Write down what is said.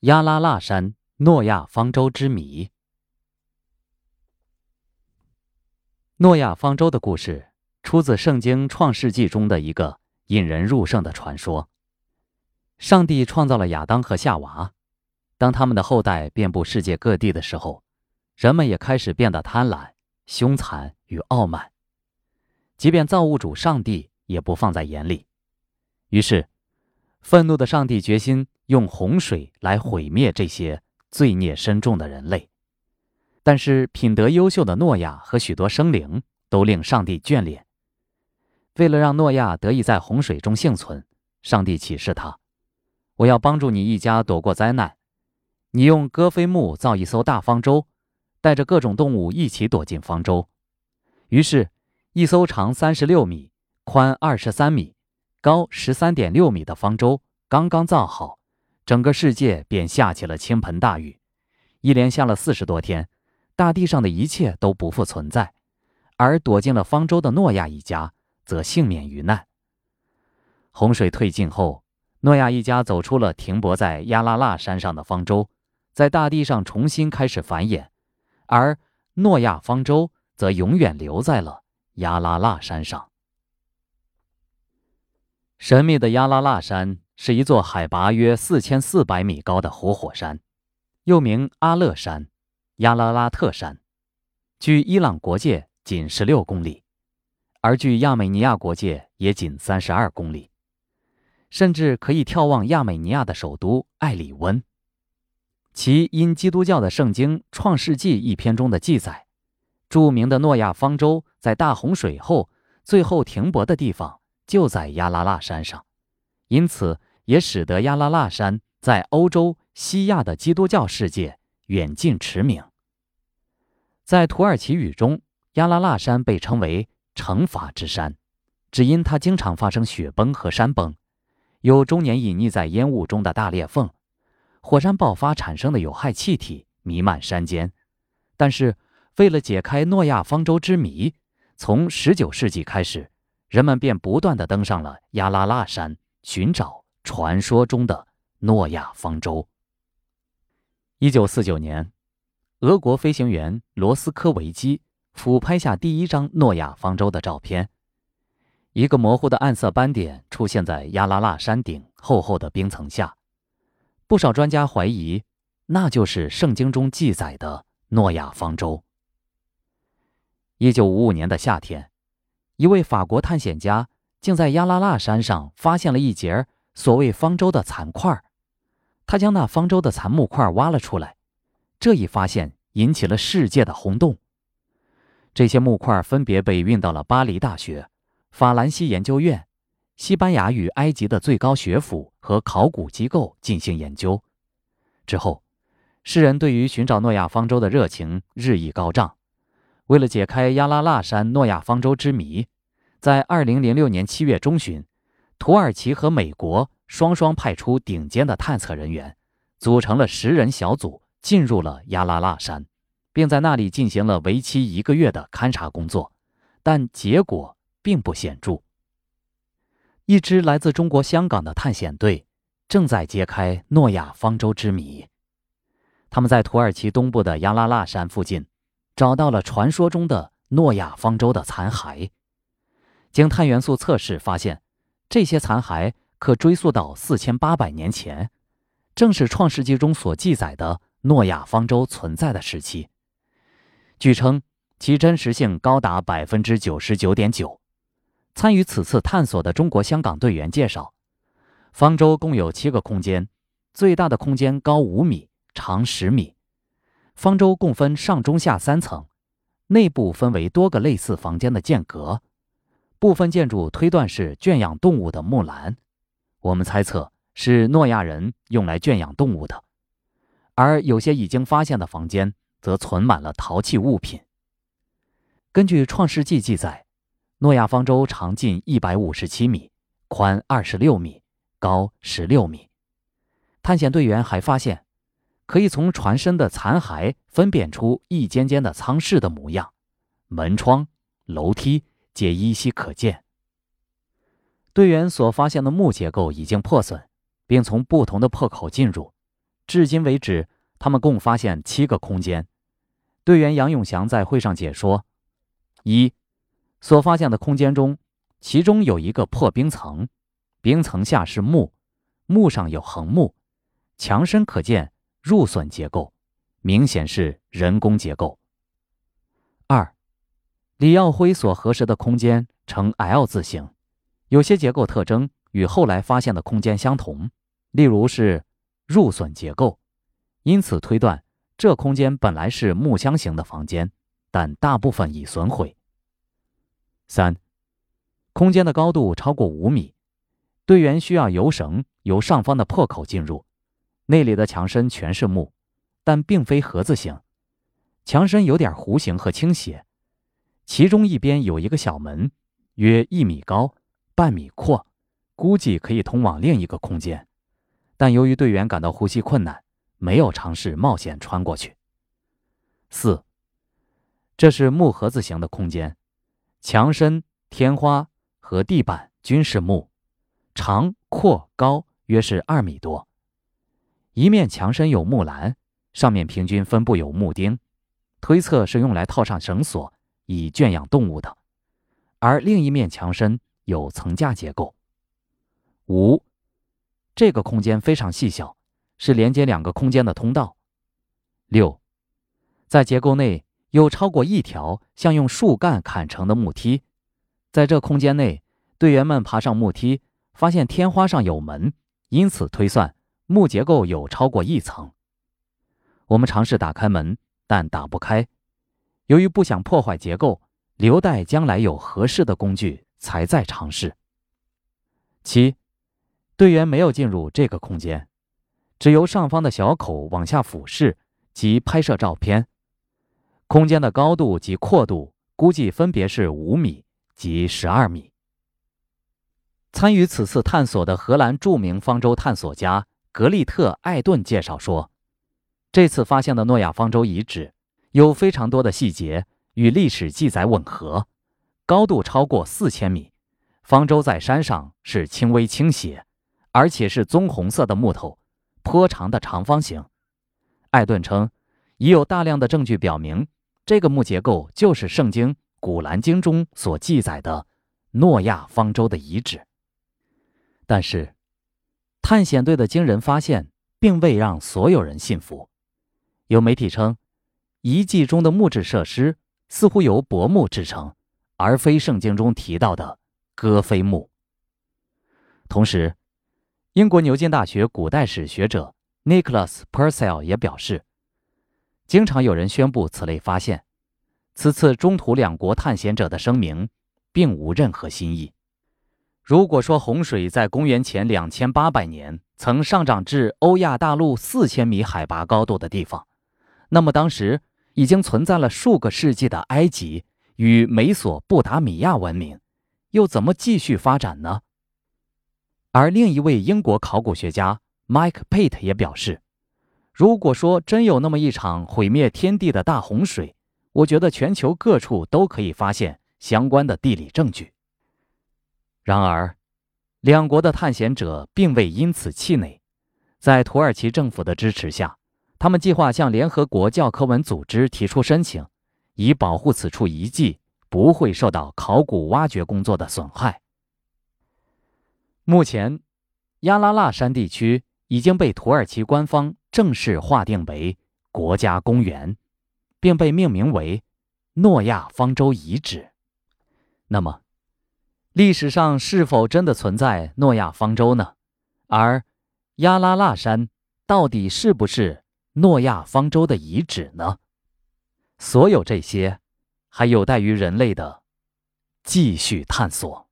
亚拉腊山诺亚方舟之谜。诺亚方舟的故事出自《圣经·创世纪》中的一个引人入胜的传说。上帝创造了亚当和夏娃，当他们的后代遍布世界各地的时候，人们也开始变得贪婪、凶残与傲慢，即便造物主上帝也不放在眼里。于是，愤怒的上帝决心。用洪水来毁灭这些罪孽深重的人类，但是品德优秀的诺亚和许多生灵都令上帝眷恋。为了让诺亚得以在洪水中幸存，上帝启示他：“我要帮助你一家躲过灾难。你用戈飞木造一艘大方舟，带着各种动物一起躲进方舟。”于是，一艘长三十六米、宽二十三米、高十三点六米的方舟刚刚造好。整个世界便下起了倾盆大雨，一连下了四十多天，大地上的一切都不复存在，而躲进了方舟的诺亚一家则幸免于难。洪水退尽后，诺亚一家走出了停泊在亚拉腊山上的方舟，在大地上重新开始繁衍，而诺亚方舟则永远留在了亚拉腊山上。神秘的亚拉腊山。是一座海拔约四千四百米高的活火山，又名阿勒山、亚拉拉特山，距伊朗国界仅十六公里，而距亚美尼亚国界也仅三十二公里，甚至可以眺望亚美尼亚的首都艾里温。其因基督教的圣经《创世纪》一篇中的记载，著名的诺亚方舟在大洪水后最后停泊的地方就在亚拉腊山上，因此。也使得亚拉腊山在欧洲、西亚的基督教世界远近驰名。在土耳其语中，亚拉腊山被称为“惩罚之山”，只因它经常发生雪崩和山崩，有终年隐匿在烟雾中的大裂缝，火山爆发产生的有害气体弥漫山间。但是，为了解开诺亚方舟之谜，从19世纪开始，人们便不断地登上了亚拉腊山寻找。传说中的诺亚方舟。一九四九年，俄国飞行员罗斯科维基俯拍下第一张诺亚方舟的照片，一个模糊的暗色斑点出现在亚拉腊山顶厚厚的冰层下。不少专家怀疑，那就是圣经中记载的诺亚方舟。一九五五年的夏天，一位法国探险家竟在亚拉腊山上发现了一节所谓方舟的残块他将那方舟的残木块挖了出来。这一发现引起了世界的轰动。这些木块分别被运到了巴黎大学、法兰西研究院、西班牙与埃及的最高学府和考古机构进行研究。之后，世人对于寻找诺亚方舟的热情日益高涨。为了解开亚拉腊山诺亚方舟之谜，在2006年7月中旬。土耳其和美国双双派出顶尖的探测人员，组成了十人小组，进入了亚拉腊山，并在那里进行了为期一个月的勘察工作，但结果并不显著。一支来自中国香港的探险队正在揭开诺亚方舟之谜。他们在土耳其东部的亚拉腊山附近，找到了传说中的诺亚方舟的残骸。经碳元素测试发现。这些残骸可追溯到四千八百年前，正是《创世纪》中所记载的诺亚方舟存在的时期。据称，其真实性高达百分之九十九点九。参与此次探索的中国香港队员介绍，方舟共有七个空间，最大的空间高五米，长十米。方舟共分上、中、下三层，内部分为多个类似房间的间隔。部分建筑推断是圈养动物的木栏，我们猜测是诺亚人用来圈养动物的。而有些已经发现的房间则存满了陶器物品。根据《创世纪》记载，诺亚方舟长近一百五十七米，宽二十六米，高十六米。探险队员还发现，可以从船身的残骸分辨出一间间的舱室的模样，门窗、楼梯。皆依稀可见。队员所发现的木结构已经破损，并从不同的破口进入，至今为止，他们共发现七个空间。队员杨永祥在会上解说：一，所发现的空间中，其中有一个破冰层，冰层下是木，木上有横木，墙身可见入损结构，明显是人工结构。李耀辉所核实的空间呈 L 字形，有些结构特征与后来发现的空间相同，例如是入损结构，因此推断这空间本来是木箱型的房间，但大部分已损毁。三，空间的高度超过五米，队员需要由绳由上方的破口进入，那里的墙身全是木，但并非盒子形。墙身有点弧形和倾斜，其中一边有一个小门，约一米高，半米阔，估计可以通往另一个空间。但由于队员感到呼吸困难，没有尝试冒险穿过去。四，这是木盒子形的空间，墙身、天花和地板均是木，长、阔、高约是二米多。一面墙身有木栏，上面平均分布有木钉。推测是用来套上绳索以圈养动物的，而另一面墙身有层架结构。五，这个空间非常细小，是连接两个空间的通道。六，在结构内有超过一条像用树干砍成的木梯，在这空间内，队员们爬上木梯，发现天花上有门，因此推算木结构有超过一层。我们尝试打开门。但打不开，由于不想破坏结构，留待将来有合适的工具才再尝试。七，队员没有进入这个空间，只由上方的小口往下俯视及拍摄照片。空间的高度及阔度估计分别是五米及十二米。参与此次探索的荷兰著名方舟探索家格利特·艾顿介绍说。这次发现的诺亚方舟遗址有非常多的细节与历史记载吻合，高度超过四千米，方舟在山上是轻微倾斜，而且是棕红色的木头，颇长的长方形。艾顿称，已有大量的证据表明，这个木结构就是圣经《古兰经》中所记载的诺亚方舟的遗址。但是，探险队的惊人发现并未让所有人信服。有媒体称，遗迹中的木质设施似乎由柏木制成，而非圣经中提到的戈菲木。同时，英国牛津大学古代史学者 Nicholas Purcell 也表示，经常有人宣布此类发现，此次中土两国探险者的声明并无任何新意。如果说洪水在公元前两千八百年曾上涨至欧亚大陆四千米海拔高度的地方，那么，当时已经存在了数个世纪的埃及与美索不达米亚文明，又怎么继续发展呢？而另一位英国考古学家 Mike Pate 也表示，如果说真有那么一场毁灭天地的大洪水，我觉得全球各处都可以发现相关的地理证据。然而，两国的探险者并未因此气馁，在土耳其政府的支持下。他们计划向联合国教科文组织提出申请，以保护此处遗迹不会受到考古挖掘工作的损害。目前，亚拉腊山地区已经被土耳其官方正式划定为国家公园，并被命名为诺亚方舟遗址。那么，历史上是否真的存在诺亚方舟呢？而亚拉腊山到底是不是？诺亚方舟的遗址呢？所有这些，还有待于人类的继续探索。